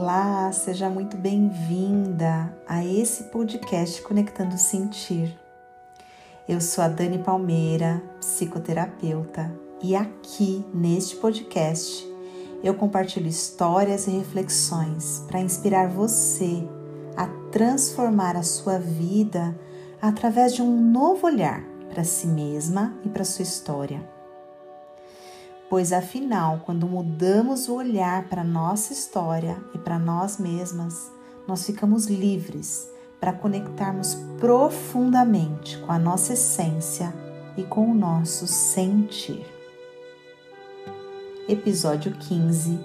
Olá, seja muito bem-vinda a esse podcast Conectando Sentir. Eu sou a Dani Palmeira, psicoterapeuta, e aqui neste podcast eu compartilho histórias e reflexões para inspirar você a transformar a sua vida através de um novo olhar para si mesma e para sua história pois afinal, quando mudamos o olhar para nossa história e para nós mesmas, nós ficamos livres para conectarmos profundamente com a nossa essência e com o nosso sentir. Episódio 15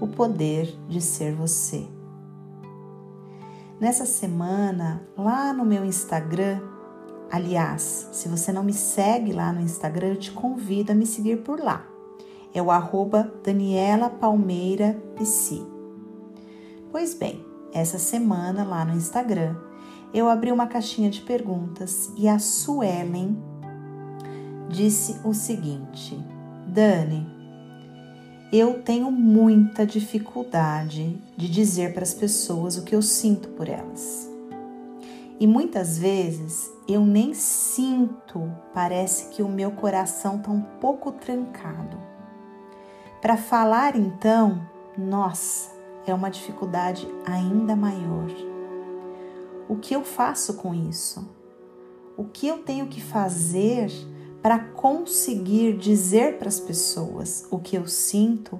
O poder de ser você. Nessa semana, lá no meu Instagram, aliás, se você não me segue lá no Instagram, eu te convido a me seguir por lá é o arroba Daniela Palmeira Psi. Pois bem, essa semana lá no Instagram eu abri uma caixinha de perguntas e a Suelen disse o seguinte: Dani, eu tenho muita dificuldade de dizer para as pessoas o que eu sinto por elas. E muitas vezes eu nem sinto, parece que o meu coração está um pouco trancado. Para falar, então, nossa, é uma dificuldade ainda maior. O que eu faço com isso? O que eu tenho que fazer para conseguir dizer para as pessoas o que eu sinto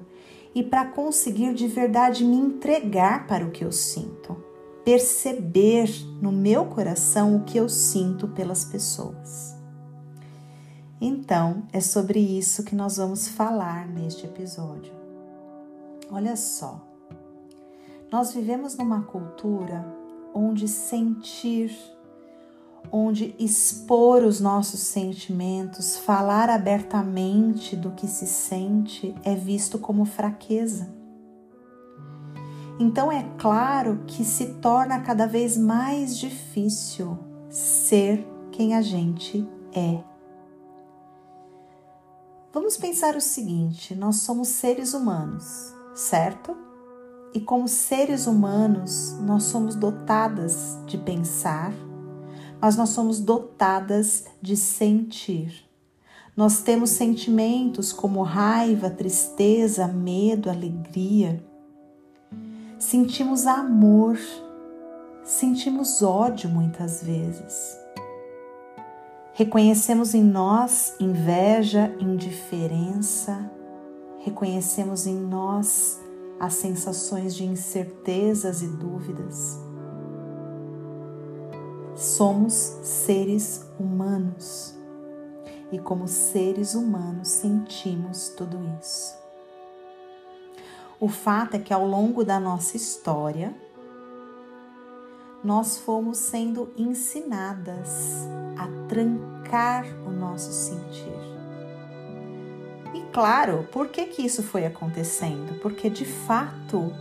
e para conseguir de verdade me entregar para o que eu sinto? Perceber no meu coração o que eu sinto pelas pessoas. Então, é sobre isso que nós vamos falar neste episódio. Olha só, nós vivemos numa cultura onde sentir, onde expor os nossos sentimentos, falar abertamente do que se sente é visto como fraqueza. Então é claro que se torna cada vez mais difícil ser quem a gente é. Vamos pensar o seguinte: nós somos seres humanos, certo? E como seres humanos, nós somos dotadas de pensar, mas nós somos dotadas de sentir. Nós temos sentimentos como raiva, tristeza, medo, alegria. Sentimos amor, sentimos ódio muitas vezes. Reconhecemos em nós inveja, indiferença, reconhecemos em nós as sensações de incertezas e dúvidas. Somos seres humanos e, como seres humanos, sentimos tudo isso. O fato é que ao longo da nossa história, nós fomos sendo ensinadas a trancar o nosso sentir. E claro, por que que isso foi acontecendo? Porque de fato,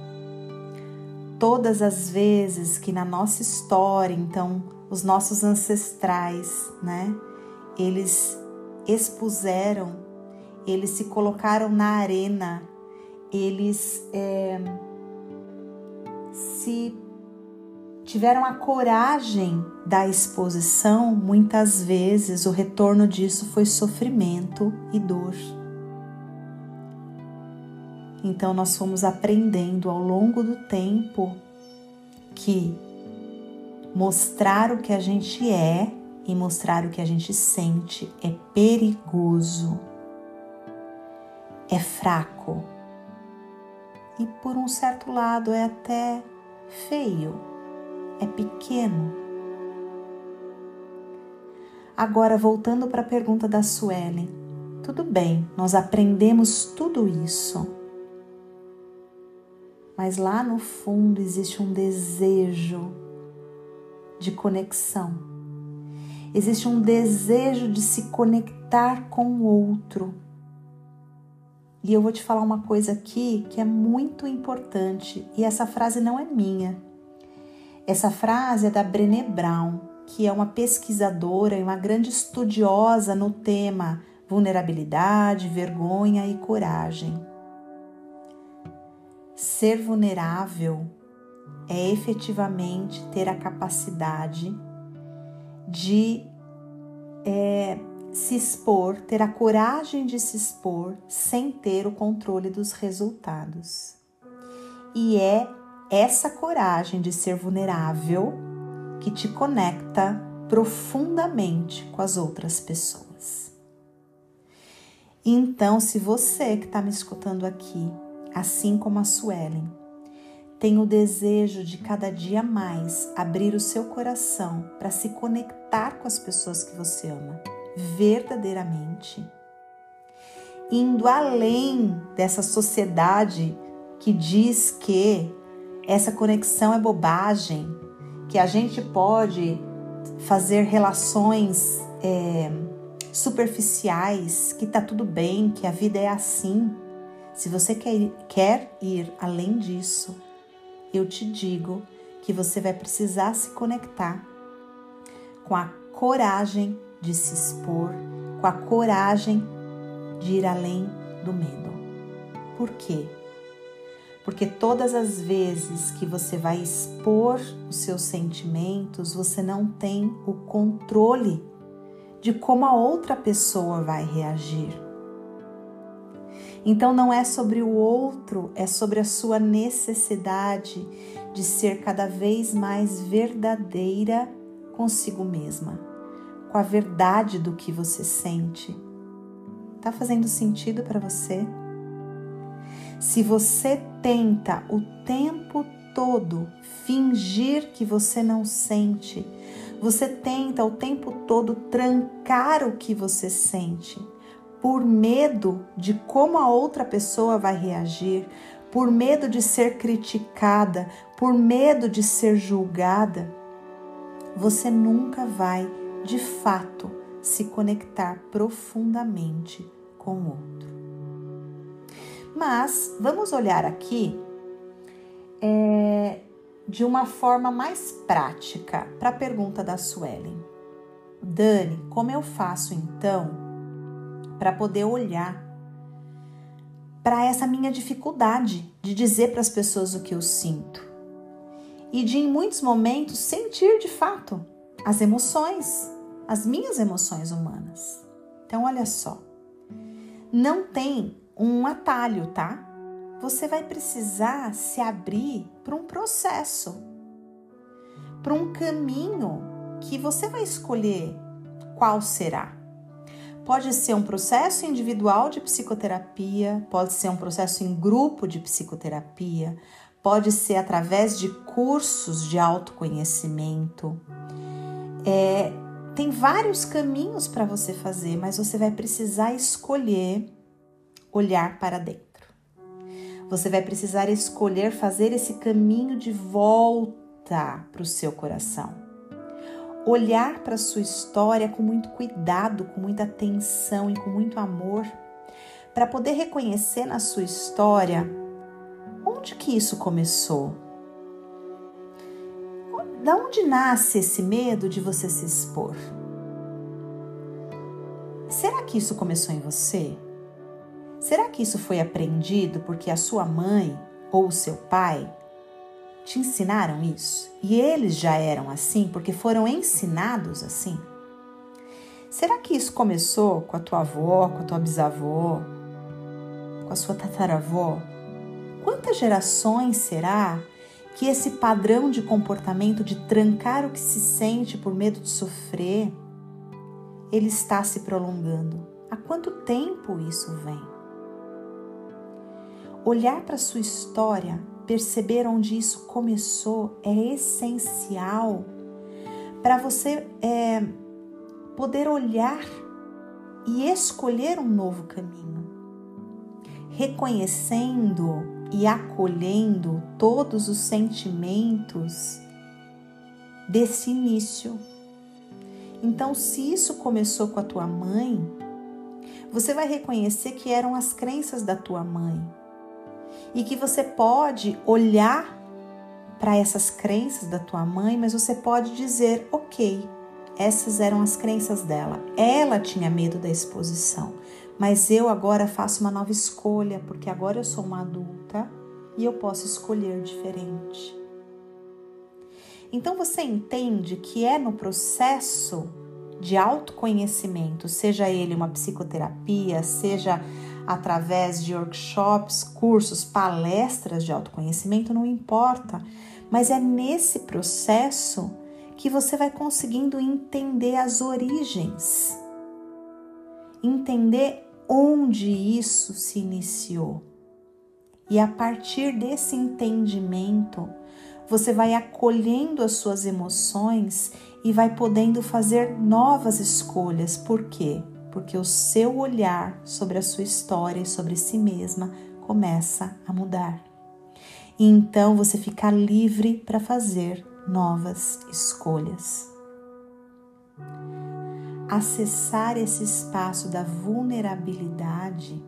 todas as vezes que na nossa história, então, os nossos ancestrais, né, eles expuseram, eles se colocaram na arena, eles é, se tiveram a coragem da exposição, muitas vezes o retorno disso foi sofrimento e dor. Então, nós fomos aprendendo ao longo do tempo que mostrar o que a gente é e mostrar o que a gente sente é perigoso, é fraco e, por um certo lado, é até feio é pequeno. Agora, voltando para a pergunta da Suelen, tudo bem, nós aprendemos tudo isso, mas lá no fundo existe um desejo de conexão, existe um desejo de se conectar com o outro. E eu vou te falar uma coisa aqui que é muito importante, e essa frase não é minha essa frase é da Brené Brown, que é uma pesquisadora e uma grande estudiosa no tema vulnerabilidade, vergonha e coragem. Ser vulnerável é efetivamente ter a capacidade de é, se expor, ter a coragem de se expor sem ter o controle dos resultados. E é essa coragem de ser vulnerável que te conecta profundamente com as outras pessoas. Então, se você que está me escutando aqui, assim como a Suelen, tem o desejo de cada dia mais abrir o seu coração para se conectar com as pessoas que você ama verdadeiramente, indo além dessa sociedade que diz que essa conexão é bobagem, que a gente pode fazer relações é, superficiais, que tá tudo bem, que a vida é assim. Se você quer, quer ir além disso, eu te digo que você vai precisar se conectar com a coragem de se expor, com a coragem de ir além do medo. Por quê? Porque todas as vezes que você vai expor os seus sentimentos, você não tem o controle de como a outra pessoa vai reagir. Então não é sobre o outro, é sobre a sua necessidade de ser cada vez mais verdadeira consigo mesma, com a verdade do que você sente. Tá fazendo sentido para você? Se você tenta o tempo todo fingir que você não sente, você tenta o tempo todo trancar o que você sente, por medo de como a outra pessoa vai reagir, por medo de ser criticada, por medo de ser julgada, você nunca vai, de fato, se conectar profundamente com o outro. Mas vamos olhar aqui é, de uma forma mais prática para a pergunta da Suelen. Dani, como eu faço então para poder olhar para essa minha dificuldade de dizer para as pessoas o que eu sinto e de em muitos momentos sentir de fato as emoções, as minhas emoções humanas. Então olha só. Não tem um atalho, tá? Você vai precisar se abrir para um processo, para um caminho que você vai escolher qual será. Pode ser um processo individual de psicoterapia, pode ser um processo em grupo de psicoterapia, pode ser através de cursos de autoconhecimento. É, tem vários caminhos para você fazer, mas você vai precisar escolher olhar para dentro. Você vai precisar escolher fazer esse caminho de volta para o seu coração olhar para a sua história com muito cuidado, com muita atenção e com muito amor, para poder reconhecer na sua história onde que isso começou. Da onde nasce esse medo de você se expor? Será que isso começou em você? Será que isso foi aprendido porque a sua mãe ou o seu pai te ensinaram isso? E eles já eram assim porque foram ensinados assim? Será que isso começou com a tua avó, com a tua bisavó, com a sua tataravó? Quantas gerações será que esse padrão de comportamento de trancar o que se sente por medo de sofrer, ele está se prolongando? Há quanto tempo isso vem? Olhar para sua história perceber onde isso começou é essencial para você é, poder olhar e escolher um novo caminho, reconhecendo e acolhendo todos os sentimentos desse início. Então, se isso começou com a tua mãe, você vai reconhecer que eram as crenças da tua mãe e que você pode olhar para essas crenças da tua mãe, mas você pode dizer, ok, essas eram as crenças dela. Ela tinha medo da exposição, mas eu agora faço uma nova escolha, porque agora eu sou uma adulta e eu posso escolher diferente. Então você entende que é no processo de autoconhecimento, seja ele uma psicoterapia, seja através de workshops, cursos, palestras de autoconhecimento, não importa, mas é nesse processo que você vai conseguindo entender as origens, entender onde isso se iniciou. E a partir desse entendimento, você vai acolhendo as suas emoções e vai podendo fazer novas escolhas. Por quê? Porque o seu olhar sobre a sua história e sobre si mesma começa a mudar. E então você fica livre para fazer novas escolhas. Acessar esse espaço da vulnerabilidade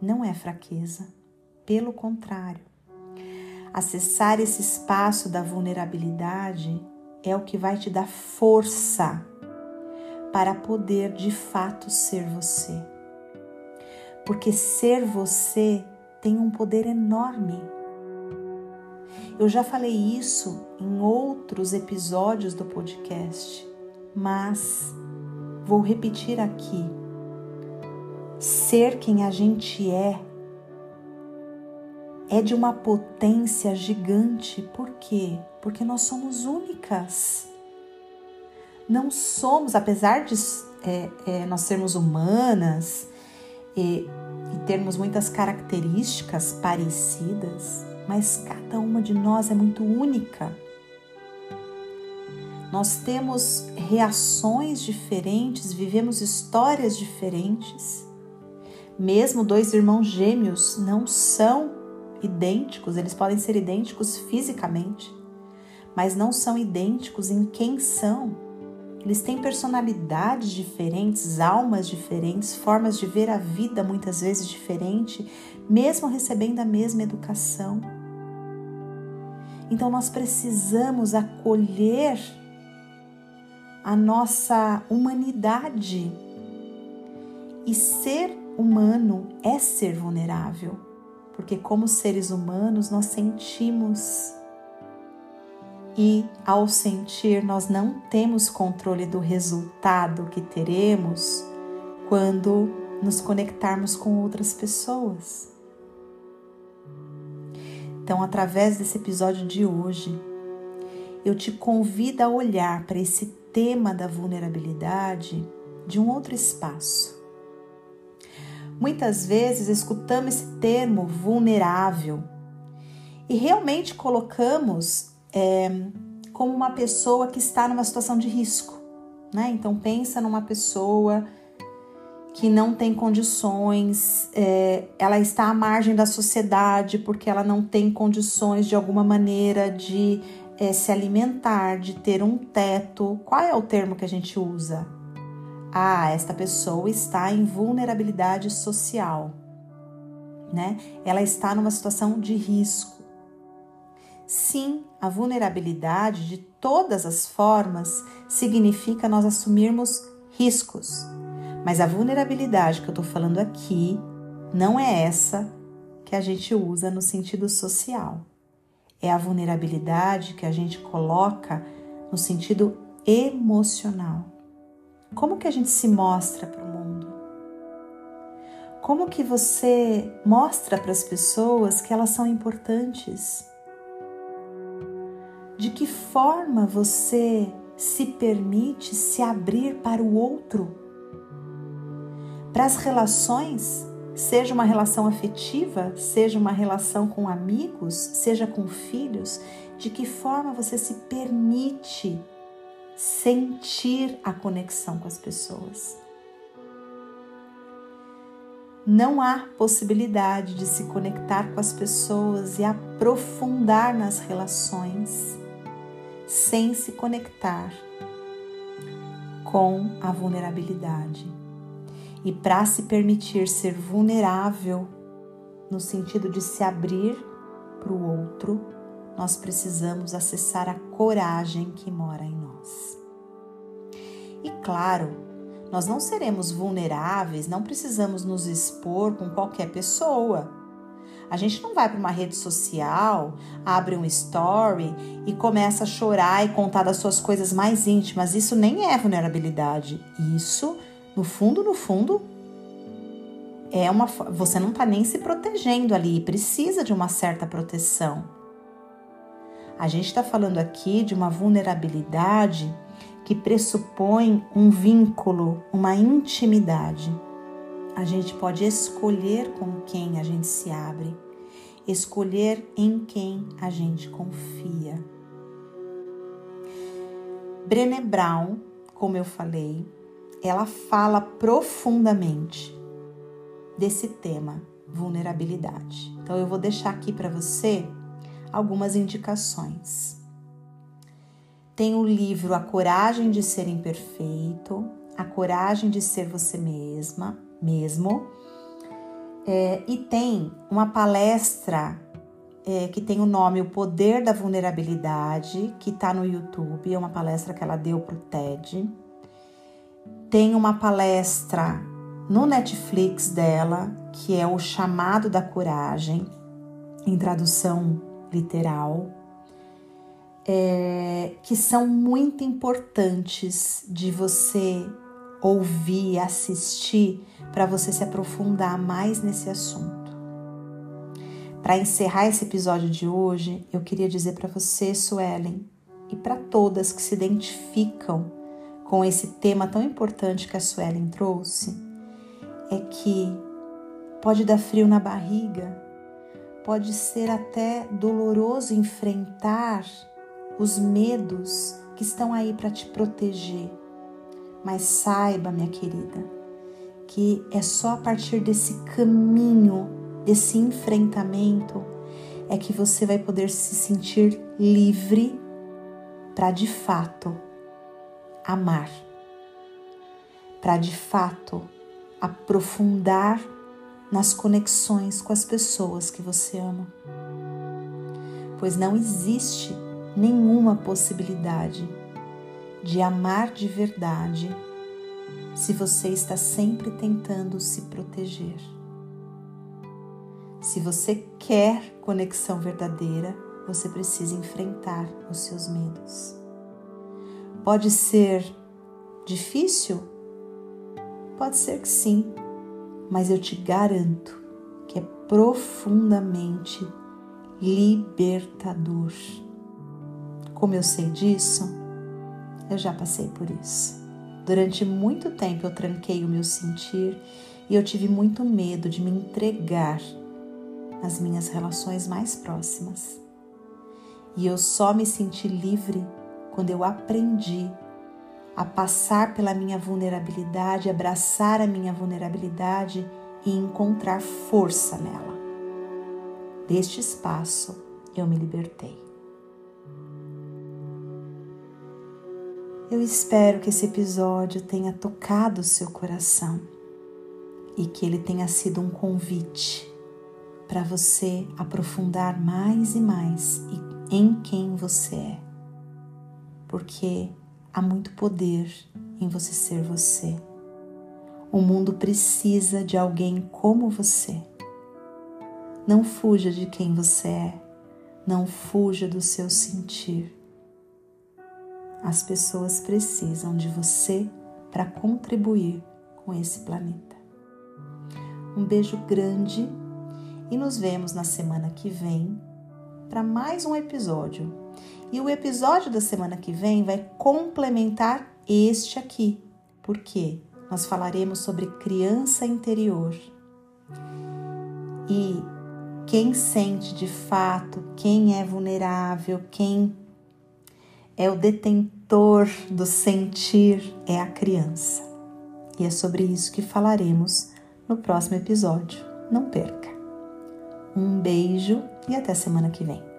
não é fraqueza, pelo contrário. Acessar esse espaço da vulnerabilidade é o que vai te dar força para poder de fato ser você. Porque ser você tem um poder enorme. Eu já falei isso em outros episódios do podcast, mas vou repetir aqui. Ser quem a gente é é de uma potência gigante. Por quê? Porque nós somos únicas. Não somos, apesar de é, é, nós sermos humanas e, e termos muitas características parecidas, mas cada uma de nós é muito única. Nós temos reações diferentes, vivemos histórias diferentes. Mesmo dois irmãos gêmeos não são idênticos, eles podem ser idênticos fisicamente, mas não são idênticos em quem são. Eles têm personalidades diferentes, almas diferentes, formas de ver a vida muitas vezes diferente, mesmo recebendo a mesma educação. Então nós precisamos acolher a nossa humanidade. E ser humano é ser vulnerável porque, como seres humanos, nós sentimos e, ao sentir, nós não temos controle do resultado que teremos quando nos conectarmos com outras pessoas. Então, através desse episódio de hoje, eu te convido a olhar para esse tema da vulnerabilidade de um outro espaço Muitas vezes escutamos esse termo vulnerável e realmente colocamos é, como uma pessoa que está numa situação de risco. Né? Então pensa numa pessoa que não tem condições, é, ela está à margem da sociedade porque ela não tem condições de alguma maneira de é, se alimentar, de ter um teto. Qual é o termo que a gente usa? ah, esta pessoa está em vulnerabilidade social, né? Ela está numa situação de risco. Sim, a vulnerabilidade de todas as formas significa nós assumirmos riscos. Mas a vulnerabilidade que eu estou falando aqui não é essa que a gente usa no sentido social. É a vulnerabilidade que a gente coloca no sentido emocional. Como que a gente se mostra para o mundo? Como que você mostra para as pessoas que elas são importantes? De que forma você se permite se abrir para o outro? Para as relações, seja uma relação afetiva, seja uma relação com amigos, seja com filhos, de que forma você se permite sentir a conexão com as pessoas. Não há possibilidade de se conectar com as pessoas e aprofundar nas relações sem se conectar com a vulnerabilidade. E para se permitir ser vulnerável, no sentido de se abrir para o outro, nós precisamos acessar a coragem que mora em nós. E claro, nós não seremos vulneráveis, não precisamos nos expor com qualquer pessoa. A gente não vai para uma rede social, abre um story e começa a chorar e contar das suas coisas mais íntimas. Isso nem é vulnerabilidade. Isso, no fundo, no fundo, é uma você não está nem se protegendo ali, precisa de uma certa proteção. A gente está falando aqui de uma vulnerabilidade que pressupõe um vínculo, uma intimidade. A gente pode escolher com quem a gente se abre, escolher em quem a gente confia. Brené Brown, como eu falei, ela fala profundamente desse tema, vulnerabilidade. Então eu vou deixar aqui para você algumas indicações. Tem o livro A Coragem de Ser Imperfeito, A Coragem de Ser Você Mesma, mesmo. É, e tem uma palestra é, que tem o nome O Poder da Vulnerabilidade, que está no YouTube, é uma palestra que ela deu para o TED. Tem uma palestra no Netflix dela, que é O Chamado da Coragem, em tradução literal, é, que são muito importantes de você ouvir, assistir, para você se aprofundar mais nesse assunto. Para encerrar esse episódio de hoje, eu queria dizer para você, Suelen, e para todas que se identificam com esse tema tão importante que a Suelen trouxe, é que pode dar frio na barriga, pode ser até doloroso enfrentar os medos que estão aí para te proteger. Mas saiba, minha querida, que é só a partir desse caminho, desse enfrentamento, é que você vai poder se sentir livre para de fato amar, para de fato aprofundar nas conexões com as pessoas que você ama. Pois não existe nenhuma possibilidade de amar de verdade se você está sempre tentando se proteger. Se você quer conexão verdadeira, você precisa enfrentar os seus medos. Pode ser difícil? Pode ser que sim, mas eu te garanto que é profundamente libertador. Como eu sei disso? Eu já passei por isso. Durante muito tempo eu tranquei o meu sentir e eu tive muito medo de me entregar nas minhas relações mais próximas. E eu só me senti livre quando eu aprendi a passar pela minha vulnerabilidade, abraçar a minha vulnerabilidade e encontrar força nela. Deste espaço eu me libertei. Eu espero que esse episódio tenha tocado o seu coração e que ele tenha sido um convite para você aprofundar mais e mais em quem você é. Porque há muito poder em você ser você. O mundo precisa de alguém como você. Não fuja de quem você é, não fuja do seu sentir as pessoas precisam de você para contribuir com esse planeta. Um beijo grande e nos vemos na semana que vem para mais um episódio. E o episódio da semana que vem vai complementar este aqui, porque nós falaremos sobre criança interior. E quem sente de fato, quem é vulnerável, quem é o detentor do sentir, é a criança. E é sobre isso que falaremos no próximo episódio. Não perca. Um beijo e até semana que vem.